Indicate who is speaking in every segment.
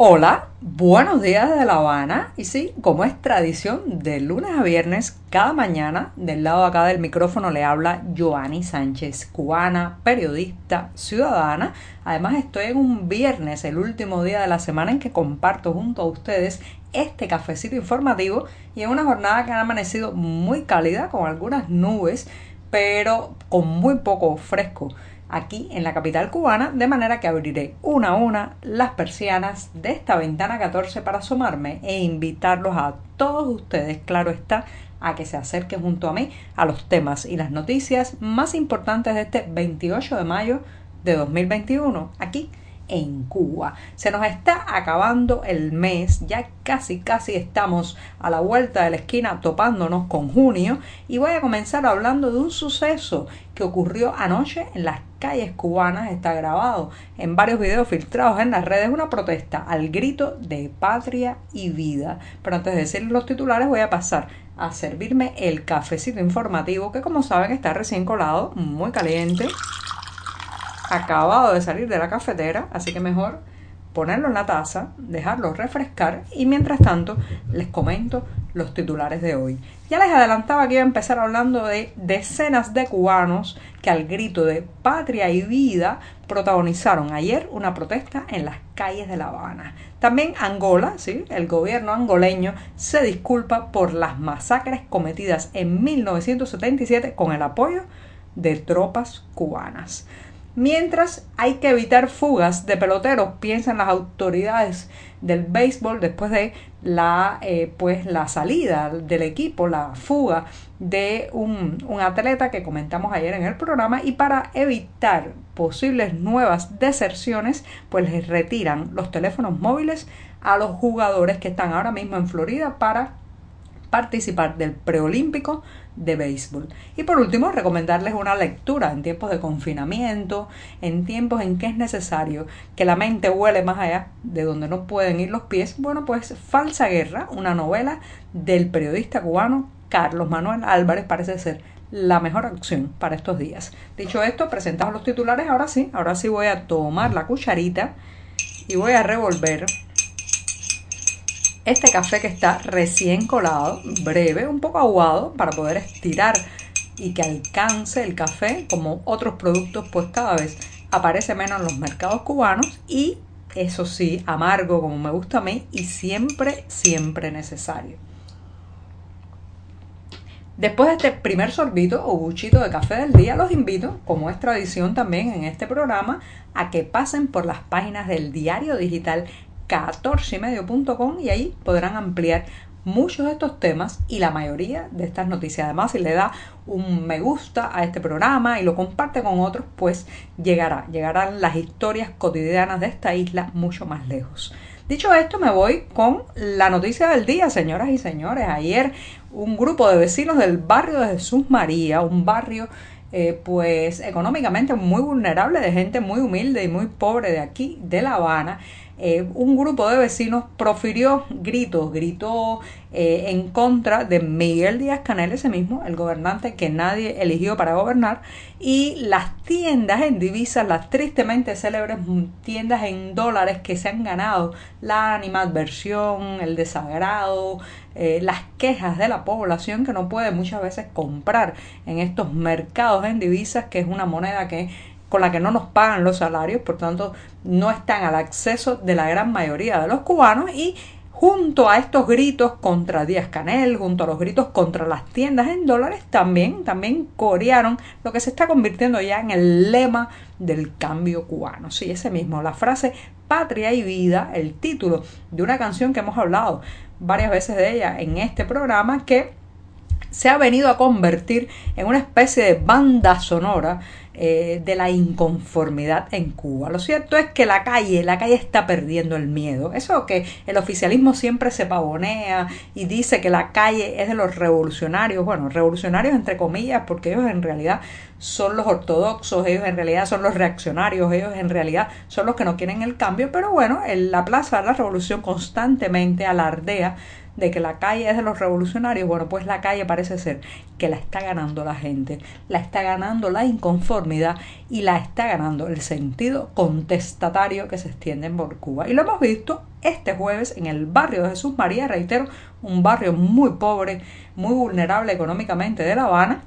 Speaker 1: Hola, buenos días de La Habana. Y sí, como es tradición, de lunes a viernes, cada mañana, del lado de acá del micrófono le habla Joanny Sánchez, cubana, periodista, ciudadana. Además, estoy en un viernes, el último día de la semana en que comparto junto a ustedes este cafecito informativo y en una jornada que ha amanecido muy cálida, con algunas nubes, pero con muy poco fresco aquí en la capital cubana, de manera que abriré una a una las persianas de esta ventana 14 para asomarme e invitarlos a todos ustedes, claro está, a que se acerquen junto a mí a los temas y las noticias más importantes de este 28 de mayo de 2021, aquí en Cuba. Se nos está acabando el mes, ya casi casi estamos a la vuelta de la esquina topándonos con junio y voy a comenzar hablando de un suceso que ocurrió anoche en las calles cubanas, está grabado en varios videos filtrados en las redes, una protesta al grito de patria y vida. Pero antes de decir los titulares voy a pasar a servirme el cafecito informativo que como saben está recién colado, muy caliente acabado de salir de la cafetera, así que mejor ponerlo en la taza, dejarlo refrescar y mientras tanto les comento los titulares de hoy. Ya les adelantaba que iba a empezar hablando de decenas de cubanos que al grito de patria y vida protagonizaron ayer una protesta en las calles de La Habana. También Angola, ¿sí? el gobierno angoleño se disculpa por las masacres cometidas en 1977 con el apoyo de tropas cubanas. Mientras hay que evitar fugas de peloteros, piensan las autoridades del béisbol después de la, eh, pues, la salida del equipo, la fuga de un, un atleta que comentamos ayer en el programa y para evitar posibles nuevas deserciones, pues les retiran los teléfonos móviles a los jugadores que están ahora mismo en Florida para participar del preolímpico de béisbol. Y por último, recomendarles una lectura en tiempos de confinamiento, en tiempos en que es necesario que la mente huele más allá de donde no pueden ir los pies. Bueno, pues Falsa Guerra, una novela del periodista cubano Carlos Manuel Álvarez, parece ser la mejor opción para estos días. Dicho esto, presentamos los titulares. Ahora sí, ahora sí voy a tomar la cucharita y voy a revolver este café que está recién colado, breve, un poco aguado para poder estirar y que alcance el café como otros productos pues cada vez aparece menos en los mercados cubanos y eso sí, amargo como me gusta a mí y siempre, siempre necesario. Después de este primer sorbito o buchito de café del día, los invito, como es tradición también en este programa, a que pasen por las páginas del diario digital 14ymedio.com y ahí podrán ampliar muchos de estos temas y la mayoría de estas noticias. Además, si le da un me gusta a este programa y lo comparte con otros, pues llegará, llegarán las historias cotidianas de esta isla mucho más lejos. Dicho esto, me voy con la noticia del día, señoras y señores. Ayer un grupo de vecinos del barrio de Jesús María, un barrio eh, pues económicamente muy vulnerable, de gente muy humilde y muy pobre de aquí, de La Habana, eh, un grupo de vecinos profirió gritos, gritó eh, en contra de Miguel Díaz Canel, ese mismo, el gobernante que nadie eligió para gobernar, y las tiendas en divisas, las tristemente célebres tiendas en dólares que se han ganado la animadversión, el desagrado, eh, las quejas de la población que no puede muchas veces comprar en estos mercados en divisas, que es una moneda que con la que no nos pagan los salarios, por tanto no están al acceso de la gran mayoría de los cubanos y junto a estos gritos contra Díaz Canel, junto a los gritos contra las tiendas en dólares, también, también corearon lo que se está convirtiendo ya en el lema del cambio cubano. Sí, ese mismo, la frase patria y vida, el título de una canción que hemos hablado varias veces de ella en este programa, que se ha venido a convertir en una especie de banda sonora eh, de la inconformidad en Cuba. Lo cierto es que la calle, la calle está perdiendo el miedo. Eso que el oficialismo siempre se pavonea y dice que la calle es de los revolucionarios, bueno, revolucionarios entre comillas, porque ellos en realidad son los ortodoxos, ellos en realidad son los reaccionarios, ellos en realidad son los que no quieren el cambio, pero bueno, en la Plaza de la Revolución constantemente alardea de que la calle es de los revolucionarios, bueno, pues la calle parece ser que la está ganando la gente, la está ganando la inconformidad y la está ganando el sentido contestatario que se extiende por Cuba. Y lo hemos visto este jueves en el barrio de Jesús María, reitero, un barrio muy pobre, muy vulnerable económicamente de La Habana,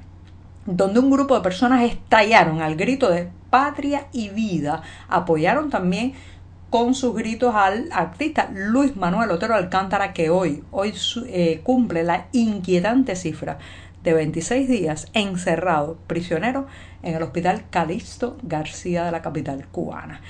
Speaker 1: donde un grupo de personas estallaron al grito de patria y vida, apoyaron también con sus gritos al artista Luis Manuel Otero Alcántara, que hoy, hoy eh, cumple la inquietante cifra de 26 días encerrado, prisionero, en el hospital Calixto García de la capital cubana.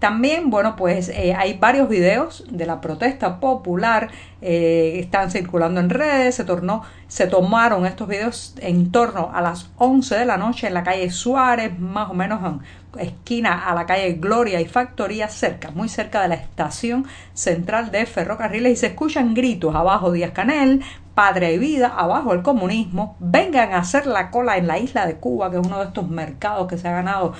Speaker 1: También, bueno, pues eh, hay varios videos de la protesta popular, eh, están circulando en redes, se tornó, se tomaron estos videos en torno a las 11 de la noche en la calle Suárez, más o menos en esquina a la calle Gloria y Factoría, cerca, muy cerca de la estación central de ferrocarriles y se escuchan gritos abajo Díaz Canel, Padre y Vida, abajo el comunismo, vengan a hacer la cola en la isla de Cuba, que es uno de estos mercados que se ha ganado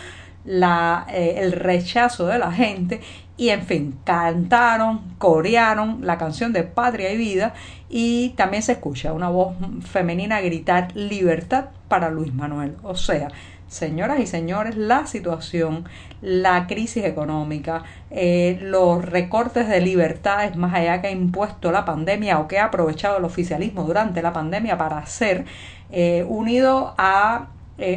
Speaker 1: la, eh, el rechazo de la gente y en fin, cantaron, corearon la canción de Patria y Vida y también se escucha una voz femenina gritar libertad para Luis Manuel. O sea, señoras y señores, la situación, la crisis económica, eh, los recortes de libertades más allá que ha impuesto la pandemia o que ha aprovechado el oficialismo durante la pandemia para hacer, eh, unido a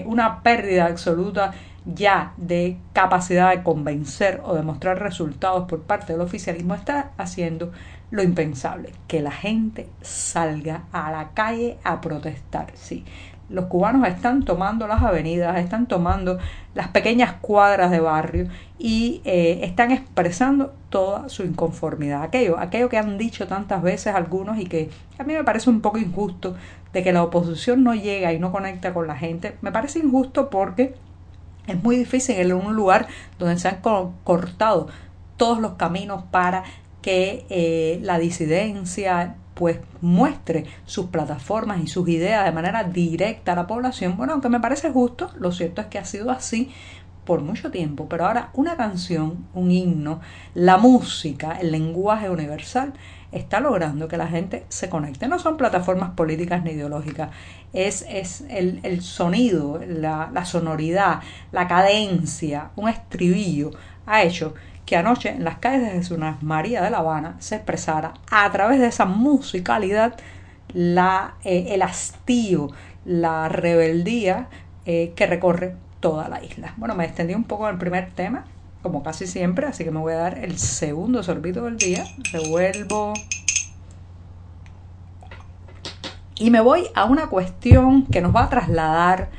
Speaker 1: una pérdida absoluta ya de capacidad de convencer o de mostrar resultados por parte del oficialismo está haciendo lo impensable, que la gente salga a la calle a protestar. Sí, los cubanos están tomando las avenidas, están tomando las pequeñas cuadras de barrio y eh, están expresando toda su inconformidad. Aquello, aquello que han dicho tantas veces algunos y que a mí me parece un poco injusto de que la oposición no llega y no conecta con la gente, me parece injusto porque es muy difícil en un lugar donde se han cortado todos los caminos para que eh, la disidencia pues muestre sus plataformas y sus ideas de manera directa a la población. Bueno, aunque me parece justo, lo cierto es que ha sido así por mucho tiempo, pero ahora una canción, un himno, la música, el lenguaje universal está logrando que la gente se conecte. No son plataformas políticas ni ideológicas, es, es el, el sonido, la, la sonoridad, la cadencia, un estribillo, ha hecho que anoche en las calles de Jesús María de La Habana se expresara a través de esa musicalidad eh, el hastío, la rebeldía eh, que recorre toda la isla. Bueno, me extendí un poco en el primer tema, como casi siempre, así que me voy a dar el segundo sorbito del día. Revuelvo. Y me voy a una cuestión que nos va a trasladar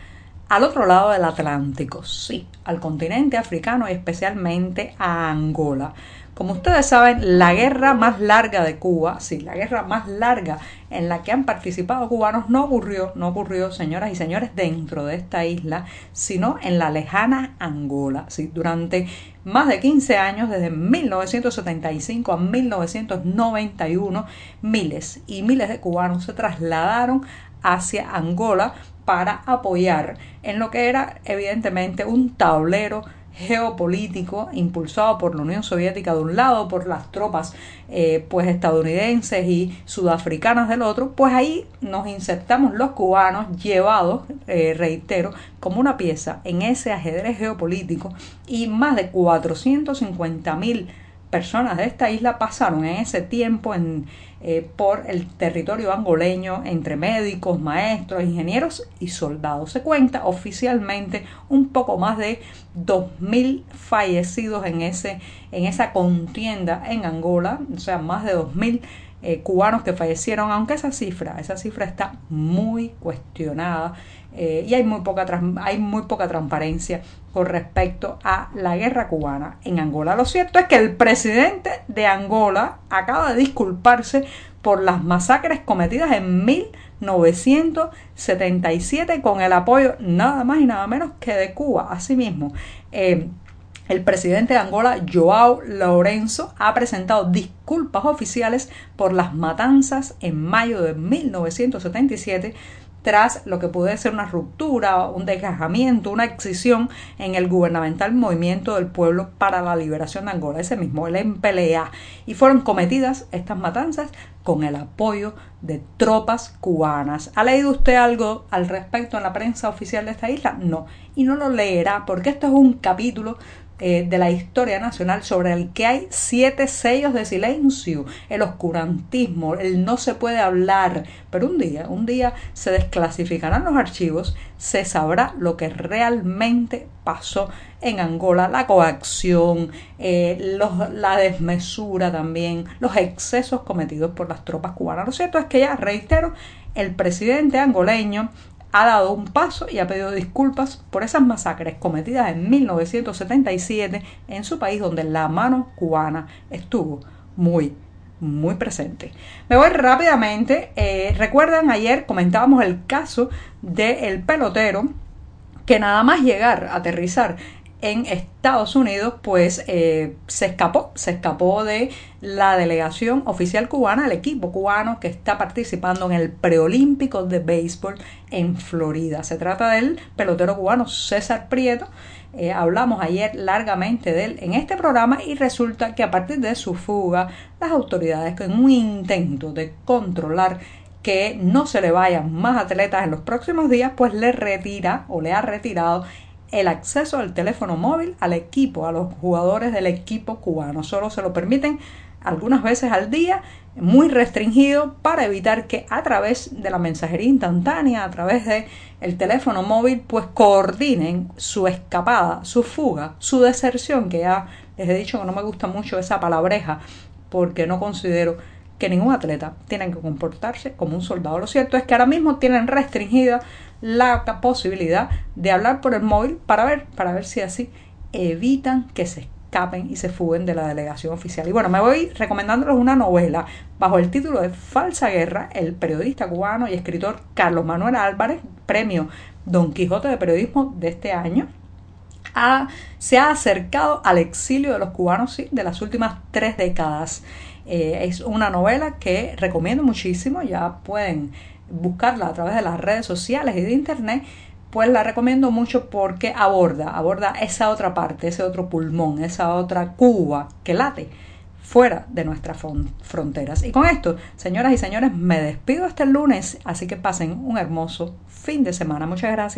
Speaker 1: al otro lado del Atlántico, sí, al continente africano y especialmente a Angola. Como ustedes saben, la guerra más larga de Cuba, sí, la guerra más larga en la que han participado cubanos no ocurrió, no ocurrió, señoras y señores, dentro de esta isla, sino en la lejana Angola. Sí, durante más de 15 años, desde 1975 a 1991, miles y miles de cubanos se trasladaron hacia Angola para apoyar en lo que era evidentemente un tablero geopolítico impulsado por la Unión Soviética de un lado, por las tropas eh, pues estadounidenses y sudafricanas del otro, pues ahí nos insertamos los cubanos llevados, eh, reitero, como una pieza en ese ajedrez geopolítico y más de 450 mil personas de esta isla pasaron en ese tiempo en, eh, por el territorio angoleño entre médicos, maestros, ingenieros y soldados. Se cuenta oficialmente un poco más de 2.000 fallecidos en, ese, en esa contienda en Angola, o sea, más de 2.000 eh, cubanos que fallecieron, aunque esa cifra, esa cifra está muy cuestionada eh, y hay muy, poca, hay muy poca transparencia con respecto a la guerra cubana en Angola. Lo cierto es que el presidente de Angola acaba de disculparse por las masacres cometidas en 1977 con el apoyo nada más y nada menos que de Cuba. Asimismo, eh, el presidente de Angola, Joao Lorenzo, ha presentado disculpas oficiales por las matanzas en mayo de 1977 tras lo que puede ser una ruptura, un desgajamiento, una excisión en el gubernamental Movimiento del Pueblo para la Liberación de Angola, ese mismo, el MPLA. Y fueron cometidas estas matanzas con el apoyo de tropas cubanas. ¿Ha leído usted algo al respecto en la prensa oficial de esta isla? No. Y no lo leerá porque esto es un capítulo eh, de la historia nacional sobre el que hay siete sellos de silencio, el oscurantismo, el no se puede hablar, pero un día, un día se desclasificarán los archivos, se sabrá lo que realmente pasó en Angola, la coacción, eh, la desmesura también, los excesos cometidos por las tropas cubanas. Lo cierto es que ya, reitero, el presidente angoleño ha dado un paso y ha pedido disculpas por esas masacres cometidas en 1977 en su país donde la mano cubana estuvo muy muy presente. Me voy rápidamente. Eh, recuerdan, ayer comentábamos el caso del pelotero que nada más llegar, aterrizar en Estados Unidos, pues eh, se escapó, se escapó de la delegación oficial cubana, el equipo cubano que está participando en el preolímpico de béisbol en Florida. Se trata del pelotero cubano César Prieto. Eh, hablamos ayer largamente de él en este programa y resulta que a partir de su fuga, las autoridades, con un intento de controlar que no se le vayan más atletas en los próximos días, pues le retira o le ha retirado el acceso al teléfono móvil al equipo, a los jugadores del equipo cubano. Solo se lo permiten algunas veces al día, muy restringido para evitar que a través de la mensajería instantánea, a través de el teléfono móvil, pues coordinen su escapada, su fuga, su deserción, que ya les he dicho que no me gusta mucho esa palabreja porque no considero que ningún atleta tiene que comportarse como un soldado. Lo cierto es que ahora mismo tienen restringida la posibilidad de hablar por el móvil para ver, para ver si así evitan que se escapen y se fuguen de la delegación oficial. Y bueno, me voy recomendándoles una novela bajo el título de Falsa Guerra, el periodista cubano y escritor Carlos Manuel Álvarez, premio Don Quijote de Periodismo de este año, se ha acercado al exilio de los cubanos de las últimas tres décadas. Eh, es una novela que recomiendo muchísimo, ya pueden buscarla a través de las redes sociales y de internet, pues la recomiendo mucho porque aborda, aborda esa otra parte, ese otro pulmón, esa otra Cuba que late fuera de nuestras fronteras. Y con esto, señoras y señores, me despido hasta el lunes, así que pasen un hermoso fin de semana. Muchas gracias.